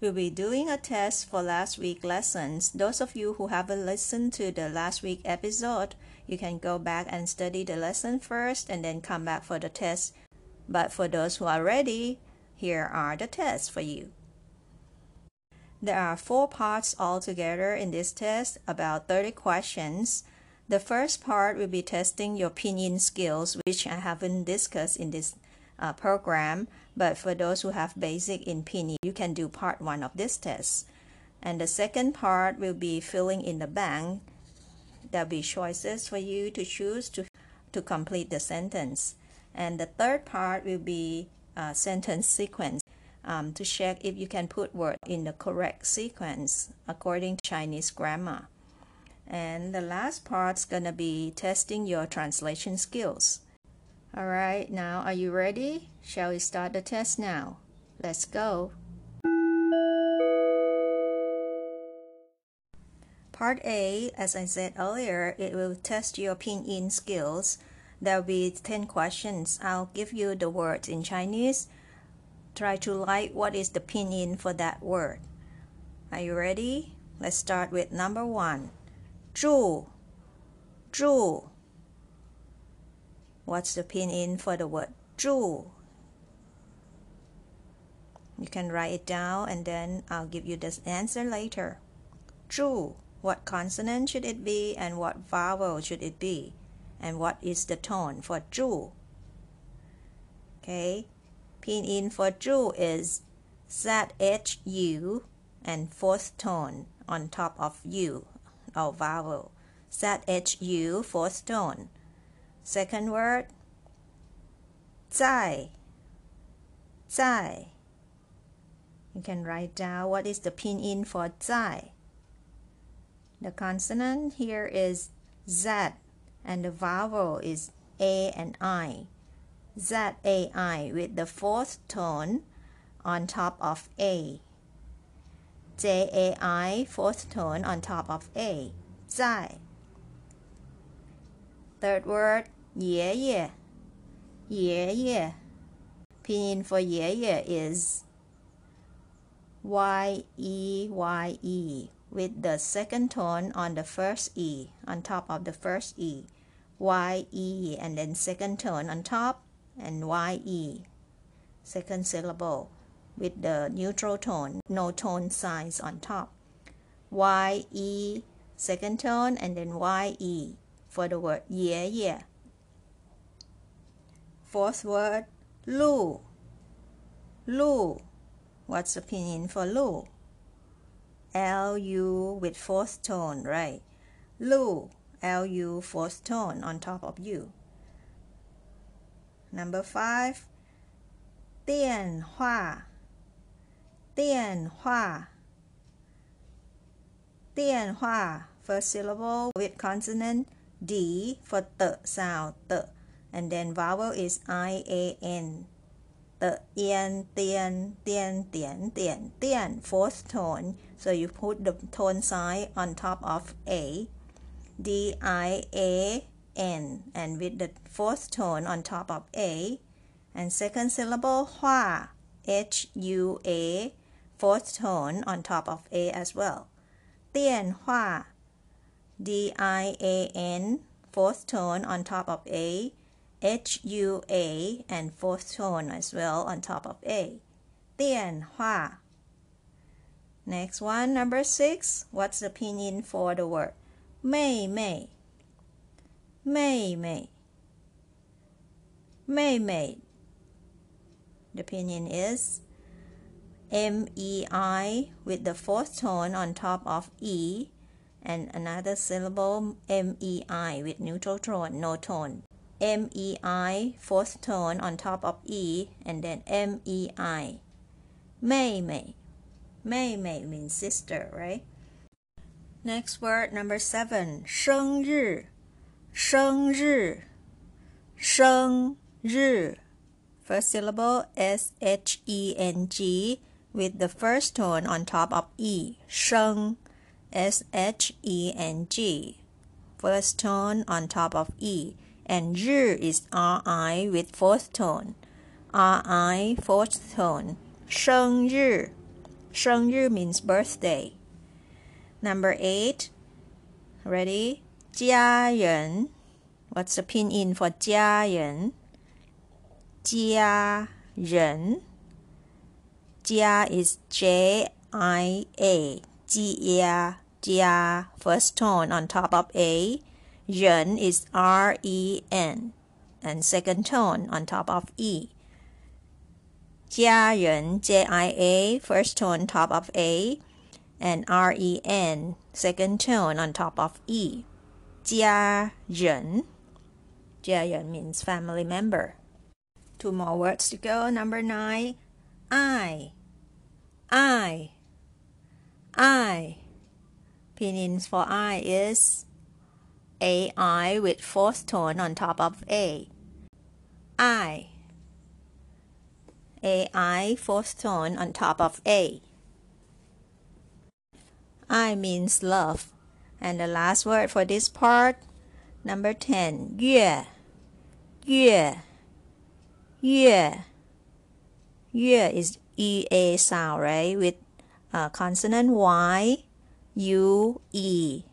We'll be doing a test for last week lessons. Those of you who haven't listened to the last week episode, you can go back and study the lesson first and then come back for the test. But for those who are ready, here are the tests for you. There are four parts altogether in this test, about 30 questions. The first part will be testing your pinyin skills, which I haven't discussed in this uh, program. But for those who have basic in pinyin, you can do part one of this test. And the second part will be filling in the blank. There'll be choices for you to choose to, to complete the sentence. And the third part will be uh, sentence sequence um, to check if you can put word in the correct sequence according to Chinese grammar. And the last part's gonna be testing your translation skills. All right, now are you ready? Shall we start the test now? Let's go. Part A, as I said earlier, it will test your pinyin skills There'll be 10 questions. I'll give you the words in Chinese. Try to like what is the pinyin for that word. Are you ready? Let's start with number one. 住,住. What's the pinyin for the word 住? You can write it down and then I'll give you the answer later. 住, what consonant should it be and what vowel should it be? and what is the tone for 住 okay pinyin for 住 is ZHU and fourth tone on top of U or vowel ZHU fourth tone second word 在在 you can write down what is the pinyin for 在 the consonant here is Z and the vowel is A and I. Z A I with the fourth tone on top of A. J A I fourth tone on top of A. 在 Third word 爷爷爷爷 Pinyin for 爷爷 is Y E Y E with the second tone on the first E, on top of the first E. Y, E, and then second tone on top, and Y, E. Second syllable with the neutral tone, no tone signs on top. Y, E, second tone, and then Y, E for the word yeah, yeah. Fourth word, lu. Lu. What's the pinyin for lu? L U with fourth tone, right? Lu, L U fourth tone on top of U. Number five, 电话电话电话 first syllable with consonant D for the sound the and then vowel is I A N. The yan tian tian tian tian tian fourth tone. So you put the tone sign on top of a. D i a n. And with the fourth tone on top of a. And second syllable hua. H u a. Fourth tone on top of a as well. Tian hua. D i a n. Fourth tone on top of a H U A and fourth tone as well on top of A. 电话. Next one, number six. What's the pinyin for the word? 妹妹妹妹妹妹 The pinyin is M E I with the fourth tone on top of E and another syllable M E I with neutral tone, no tone. M E I fourth tone on top of E and then M E I. Mei Mei. 妹妹 means sister, right? Next word number seven, 生日,生日,生日. First syllable S H E N G with the first tone on top of E. 生 S H E N G. First tone on top of E. and r is ri with fourth tone. ri fourth tone. 生日.生日 means birthday. Number eight. Ready? 家人. What's the pinyin for jia is J I A. 家家 first tone on top of A. 人 is R E N and second tone on top of E. 家人 J I A first tone top of A and R E N second tone on top of E. 家人家人 means family member. Two more words to go. Number nine. I. I. I. Pinyin for I is A I with fourth tone on top of A. I. A I fourth tone on top of A. I means love. And the last word for this part, number 10, 月,月,月,月 is EA sound, right? With uh, consonant Y, U, E,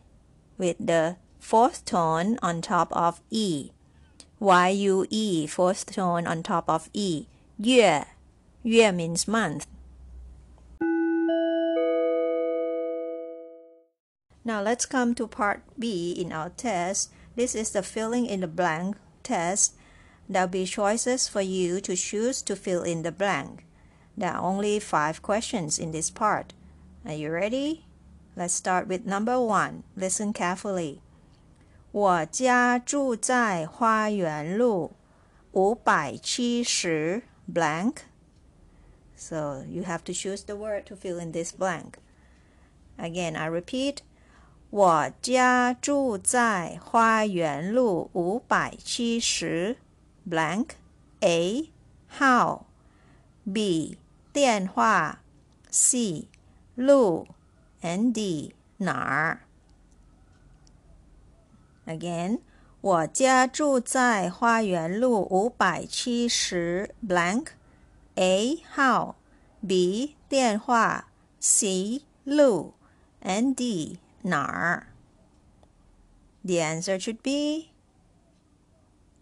with the fourth tone on top of E. Y, U, E, fourth tone on top of E. 月 Yue means month. Now let's come to part B in our test. This is the filling in the blank test. There'll be choices for you to choose to fill in the blank. There are only five questions in this part. Are you ready? Let's start with number one. Listen carefully. 我家住在花园路五百七十 blank so you have to choose the word to fill in this blank. Again, I repeat. 我家住在花园路五百七十 blank A how B 电话 C 路 and D 哪儿 Again 我家住在花园路五百七十 blank a. How B. 电话 C. 路 and D. 哪儿 The answer should be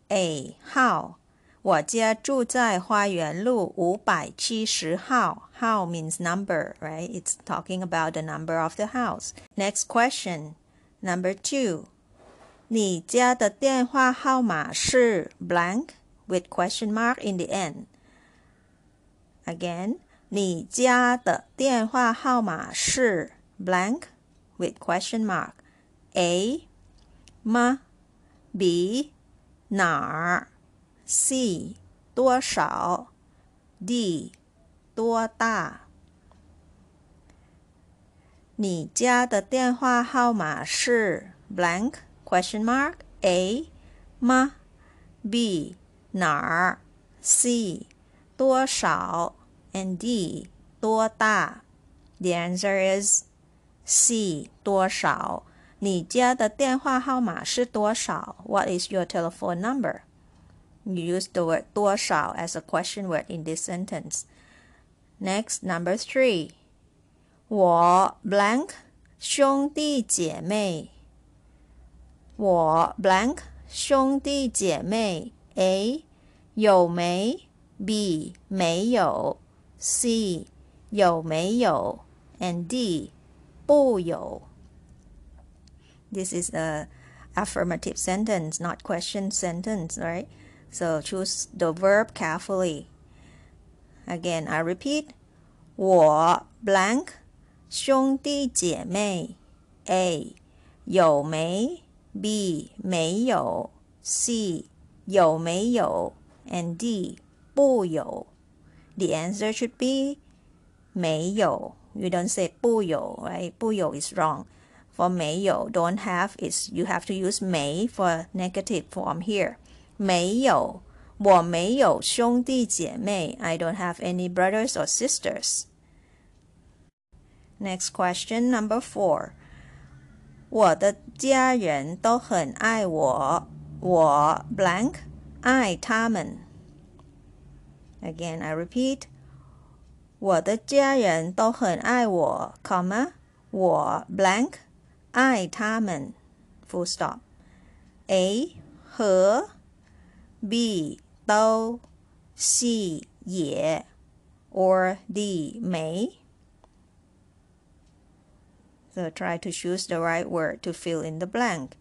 A. How 我家住在花园路五百七十号 How means number, right? It's talking about the number of the house. Next question. Number two. 你家的电话号码是 blank with question mark in the end. Again，你家的电话号码是 blank with question mark A 吗？B 哪儿？C 多少？D 多大？你家的电话号码是 blank question mark A 吗？B 哪儿？C 多少 and D 多大？The answer is C 多少。你家的电话号码是多少？What is your telephone number? You use the word 多少 as a question word in this sentence. Next, number three. 我 blank 兄弟姐妹。 我 blank 兄弟姐妹。A 有没 B 没有，C 有没有，and D 不有。This is a affirmative sentence, not question sentence, right? So choose the verb carefully. Again, I repeat. 我 blank 兄弟姐妹 A 有没 B 没有 C 有没有 and D 不有 The answer should be 没有 You don't say 不有, right? 不有 is wrong. For 没有, don't have is you have to use 没 for negative form here. 没有,我没有兄弟姐妹. I don't have any brothers or sisters. Next question, number four. 我的家人都很爱我，我 blank 爱他们。Again, I repeat. 我的家人都很爱我，comma 我 blank 爱他们，full stop。A 和 B 都 C 也 or D 没。So try to choose the right word to fill in the blank.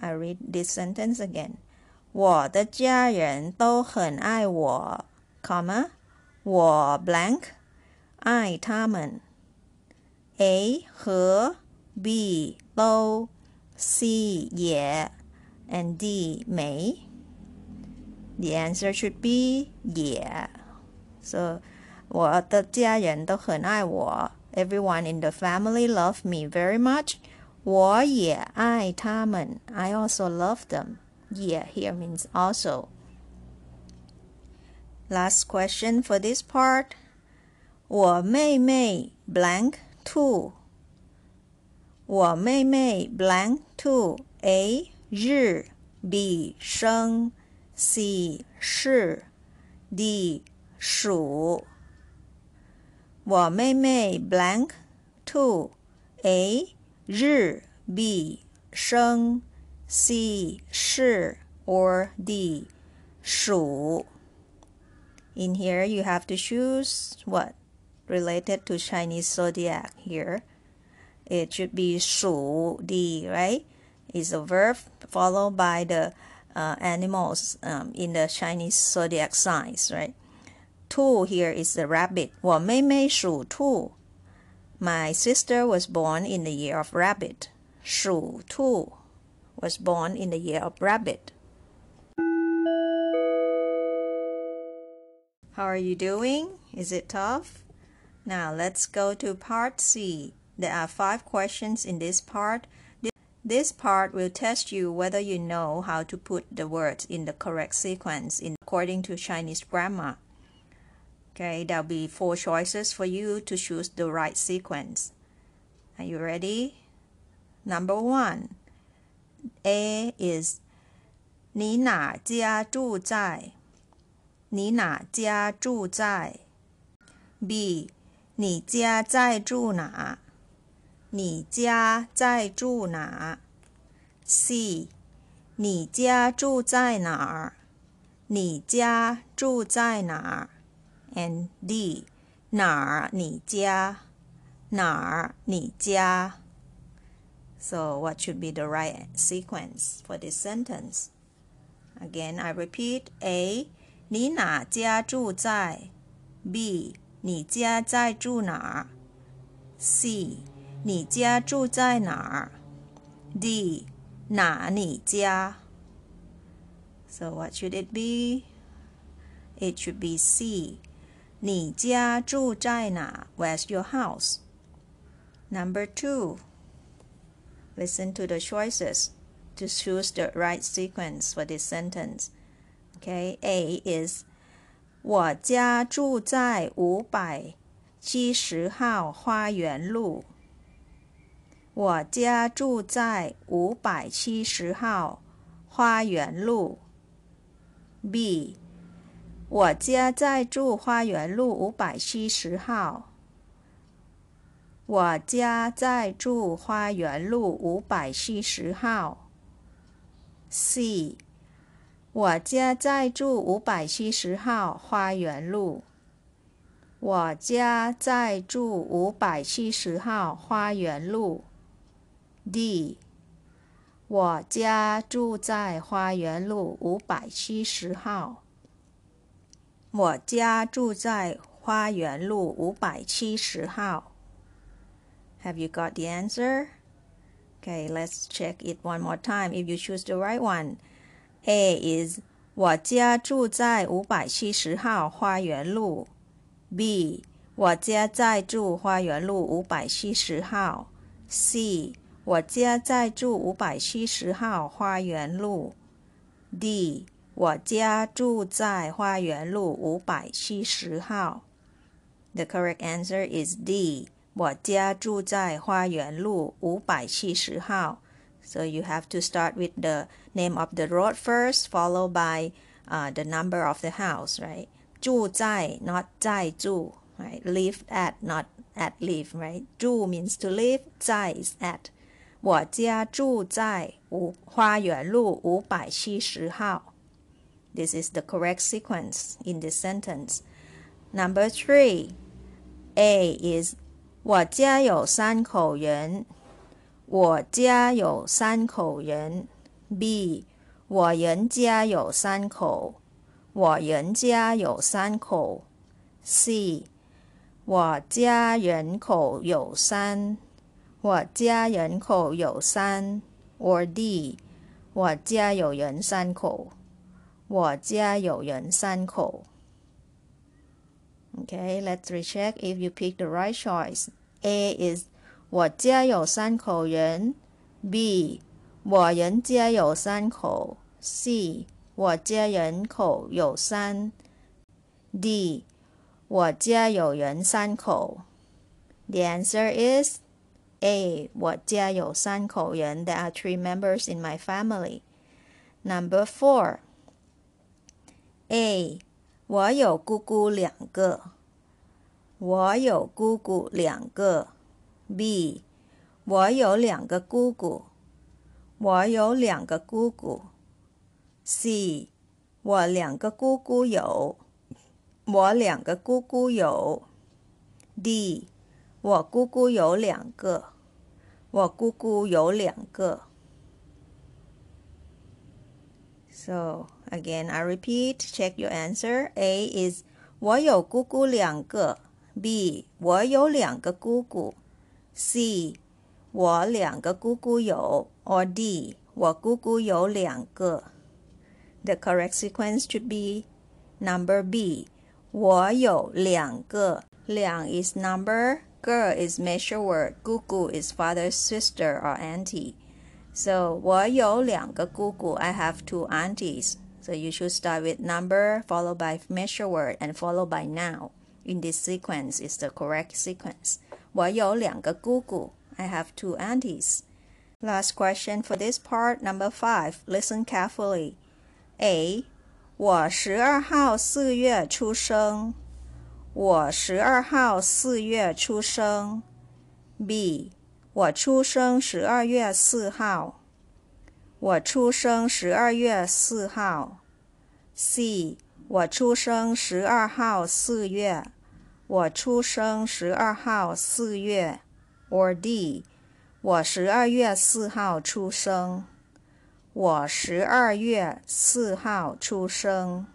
I read this sentence again. 我的家人都很爱我，comma 我 blank 爱他们。A 和 B 都 C 也 and D 没。The answer should be 也。So 我的家人都很爱我。 Everyone in the family love me very much. 我也爱他们. I also love them. Yeah, here means also. Last question for this part. 我妹妹 blank two. 我妹妹 blank two. A 日 B 生 C 是 D 数。 我妹妹 blank two. A 日 B 生 C 是 or D 数。in here, you have to choose what? Related to Chinese zodiac here. It should be 属 di, right? Is a verb followed by the uh, animals um, in the Chinese zodiac signs, right? Tu here is the rabbit. 我妹妹属兔. My sister was born in the year of rabbit. 属兔 was born in the year of rabbit. How are you doing? Is it tough? Now let's go to part C. There are five questions in this part. This part will test you whether you know how to put the words in the correct sequence in according to Chinese grammar. Okay, there'll be four choices for you to choose the right sequence. Are you ready? Number one. A is 你哪家住在你哪家住在？B，你家在住哪？你家在住哪？C，你家住在哪儿？你家住在哪儿 ？And D，哪儿你家？哪儿你家？So what should be the right sequence for this sentence? Again, I repeat A. 你哪家住在？B. 你家在住哪儿？C. 你家住在哪儿？D. 哪你家？So what should it be? It should be C. 你家住在哪？Where's your house? Number two. Listen to the choices to choose the right sequence for this sentence. Okay, A is 我家住在五百七十号花园路。我家住在五百七十号花园路。B，我家在住花园路五百七十号。我家在住花园路五百七十号。C。我家在住五百七十号花园路。我家在住五百七十号花园路。D。我家住在花园路五百七十号。我家住在花园路五百七十号。Have you got the answer? Okay, let's check it one more time if you choose the right one. A is 我家住在五百七十号花园路。B 我家在住花园路五百七十号。C. 我家在住五百七十号花园路。D. 我家住在花园路五百七十号。The correct answer is D. 我家住在花园路五百七十号。So you have to start with the name of the road first, followed by uh, the number of the house, right? 住在 not 在住 right? Live at not at live, right? 住 means to live, 在 is at. 我家住在五花园路五百七十号。 This is the correct sequence in this sentence. Number three, A is 我家有三口人。我家有三口人。B 我人家有三口。我人家有三口。C 我家人口有三。我家人口有三。Or D 我家有人三口。 我家有人三口。Okay, let's recheck if you pick the right choice. A is 我家有三口人。B 我人家有三口。C 我家人口有三。D 我家有人三口。The answer is A. 我家有三口人。There are three members in my family. Number four. A. 我有姑姑两个。我有姑姑两个。B. 我有两个姑姑。我有两个姑姑。C. 我两个姑姑有。我两个姑姑有。D. 我姑姑有两个。我姑姑有两个。So again, I repeat, check your answer. A is 我有姑姑两个。B 我有两个姑姑。C 我两个姑姑有。Or D 我姑姑有两个。The correct sequence should be number B. 我有两个。两 is number, 个 is measure word, 姑姑 is father's sister or auntie. So 我有两个姑姑. I have two aunties. So you should start with number followed by measure word and followed by noun. In this sequence is the correct sequence. 我有两个姑姑. I have two aunties. Last question for this part, number five. Listen carefully. A. 我十二号四月出生。我十二号四月出生。B. 我出生十二月四号。我出生十二月四号。C，我出生十二号四月。我出生十二号四月。Or D，我十二月四号出生。我十二月四号出生。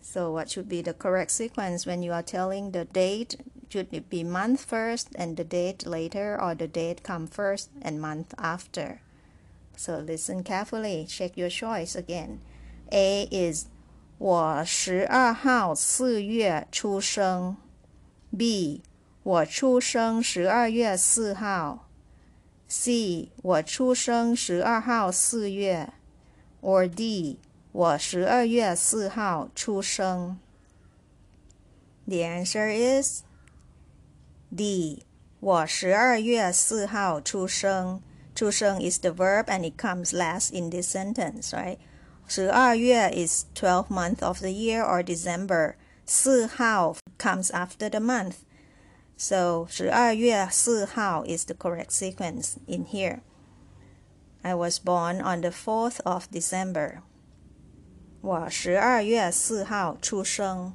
So what should be the correct sequence when you are telling the date? Should it be month first and the date later or the date come first and month after? So listen carefully, check your choice again. A is 我十二号四月出生。B 我出生十二月四号。C 我出生十二号四月。Or D 我十二月四号出生。The answer is D. 我十二月四号出生。出生 is the verb and it comes last in this sentence, right? 十二月 is 12 month of the year or December. 四号 comes after the month. So 十二月四号 is the correct sequence in here. I was born on the 4th of December. 我十二月四号出生。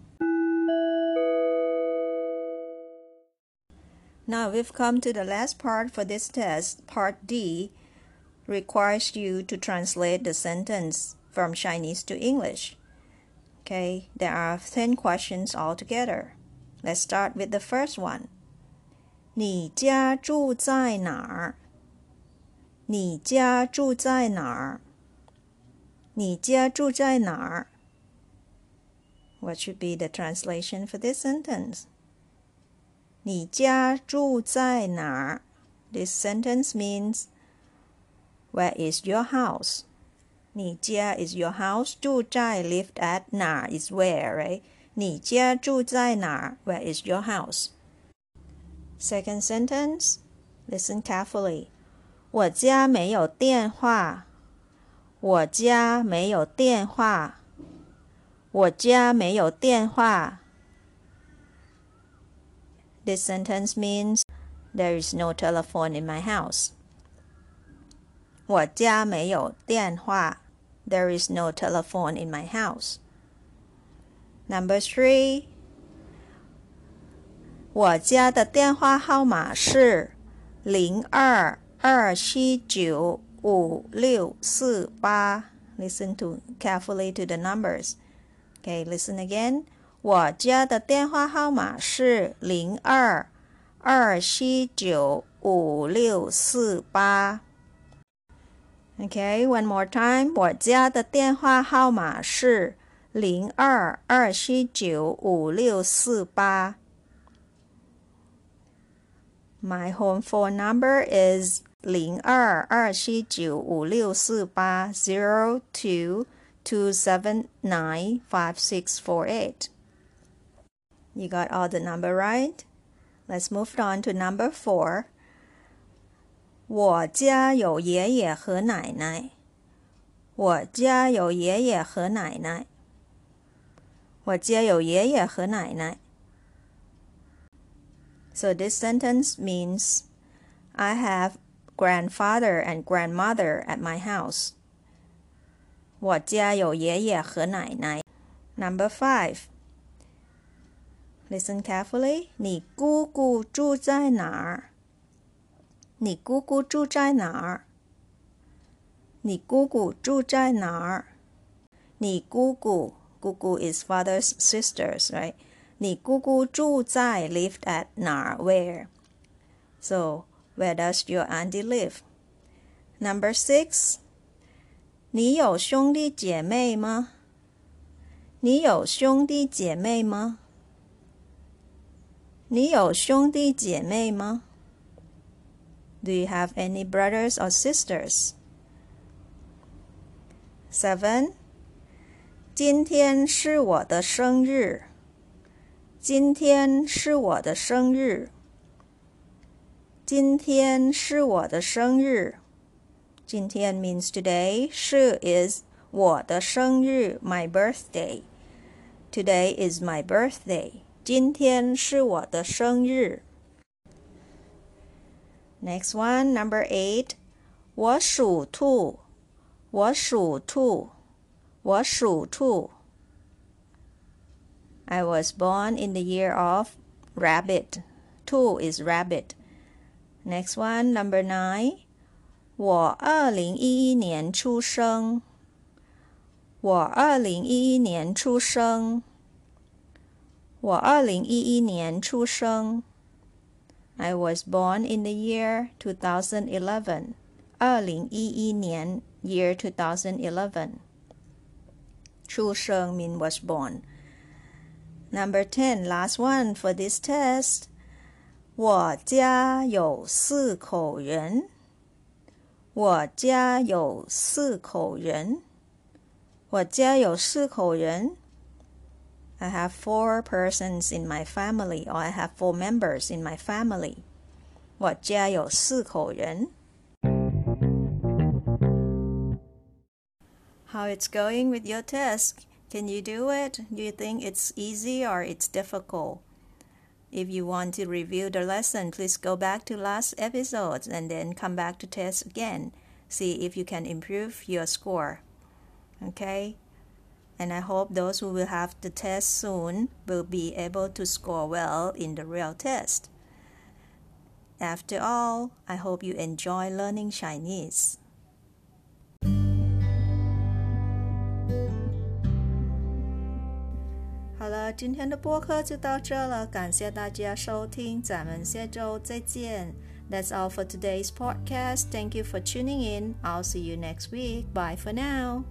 Now we've come to the last part for this test. Part D requires you to translate the sentence from Chinese to English. Okay, there are 10 questions altogether. Let's start with the first one. 你家住在哪儿？你家住在哪儿？你家住在哪儿 What should be the translation for this sentence? 你家住在哪儿? This sentence means Where is your house? 你家 is your house. 住在 lived at 哪 is where, right? 你家住在哪 Where is your house? Second sentence. Listen carefully. 我家没有电话。我家没有电话。我家没有电话。 This sentence means there is no telephone in my house. 我家没有电话。There is no telephone in my house. Number three. 我家的电话号码是零二二七九五六四八。Listen to carefully to the numbers. Okay, listen again. 我家的电话号码是零二二七九五六四八。Okay, one more time. 我家的电话号码是零二二七九五六四八。My home phone number is 零二二七九五六四八 zero two two seven nine five six four eight. You got all the number right? Let's move on to number four. 我家有爷爷和奶奶。我家有爷爷和奶奶。我家有爷爷和奶奶。So this sentence means I have grandfather and grandmother at my house. 我家有爷爷和奶奶。Number five. Listen carefully. 你姑姑住在哪儿？你姑姑住在哪儿？你姑姑住在哪儿？你姑姑，姑姑 is father's sisters, right? 你姑姑住在 lived at 哪儿 where? So where does your auntie live? Number six. 你有兄弟姐妹吗？你有兄弟姐妹吗？ 你有兄弟姐妹吗？Do you have any brothers or sisters? Seven. 今天是我的生日。今天是我的生日。今天是我的生日。今天 means today. 是 is 我的生日，my birthday. Today is my birthday. 今天是我的生日。Next one, number eight. 我属兔。我属兔。我属兔。I was born in the year of rabbit. Two is rabbit. Next one, number nine. 我二零一一年出生。我二零一一年出生。 我二零一一年出生。I was born in the year 2011. 二零一一年 year 2011. 出生 mean was born. Number ten, last one for this test. 我家有四口人。我家有四口人。我家有四口人。I have four persons in my family, or I have four members in my family. 我家有四口人。How it's going with your test? Can you do it? Do you think it's easy or it's difficult? If you want to review the lesson, please go back to last episodes and then come back to test again. See if you can improve your score. Okay? And I hope those who will have the test soon will be able to score well in the real test. After all, I hope you enjoy learning Chinese. 好了，今天的播客就到这了，感谢大家收听，咱们下周再见。That's all for today's podcast. Thank you for tuning in. I'll see you next week. Bye for now.